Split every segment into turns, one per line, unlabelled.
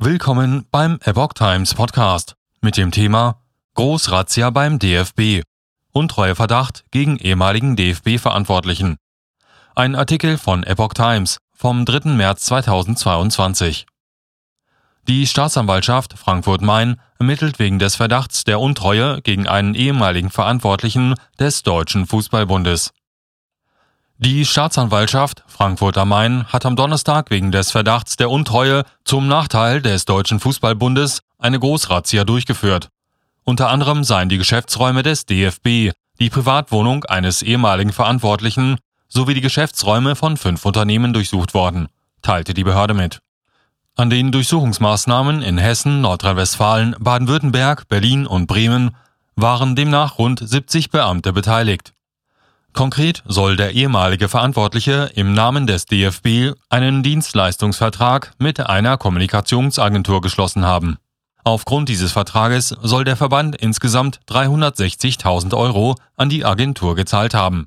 Willkommen beim Epoch Times Podcast mit dem Thema Großrazzia beim DFB. Untreue Verdacht gegen ehemaligen DFB-Verantwortlichen. Ein Artikel von Epoch Times vom 3. März 2022. Die Staatsanwaltschaft Frankfurt-Main ermittelt wegen des Verdachts der Untreue gegen einen ehemaligen Verantwortlichen des Deutschen Fußballbundes. Die Staatsanwaltschaft Frankfurt am Main hat am Donnerstag wegen des Verdachts der Untreue zum Nachteil des Deutschen Fußballbundes eine Großrazzia durchgeführt. Unter anderem seien die Geschäftsräume des DFB, die Privatwohnung eines ehemaligen Verantwortlichen sowie die Geschäftsräume von fünf Unternehmen durchsucht worden, teilte die Behörde mit. An den Durchsuchungsmaßnahmen in Hessen, Nordrhein-Westfalen, Baden-Württemberg, Berlin und Bremen waren demnach rund 70 Beamte beteiligt. Konkret soll der ehemalige Verantwortliche im Namen des DFB einen Dienstleistungsvertrag mit einer Kommunikationsagentur geschlossen haben. Aufgrund dieses Vertrages soll der Verband insgesamt 360.000 Euro an die Agentur gezahlt haben.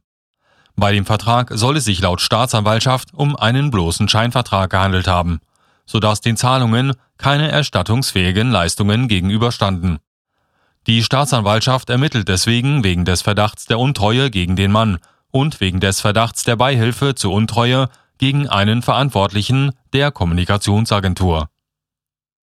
Bei dem Vertrag soll es sich laut Staatsanwaltschaft um einen bloßen Scheinvertrag gehandelt haben, sodass den Zahlungen keine erstattungsfähigen Leistungen gegenüberstanden. Die Staatsanwaltschaft ermittelt deswegen wegen des Verdachts der Untreue gegen den Mann und wegen des Verdachts der Beihilfe zur Untreue gegen einen Verantwortlichen der Kommunikationsagentur.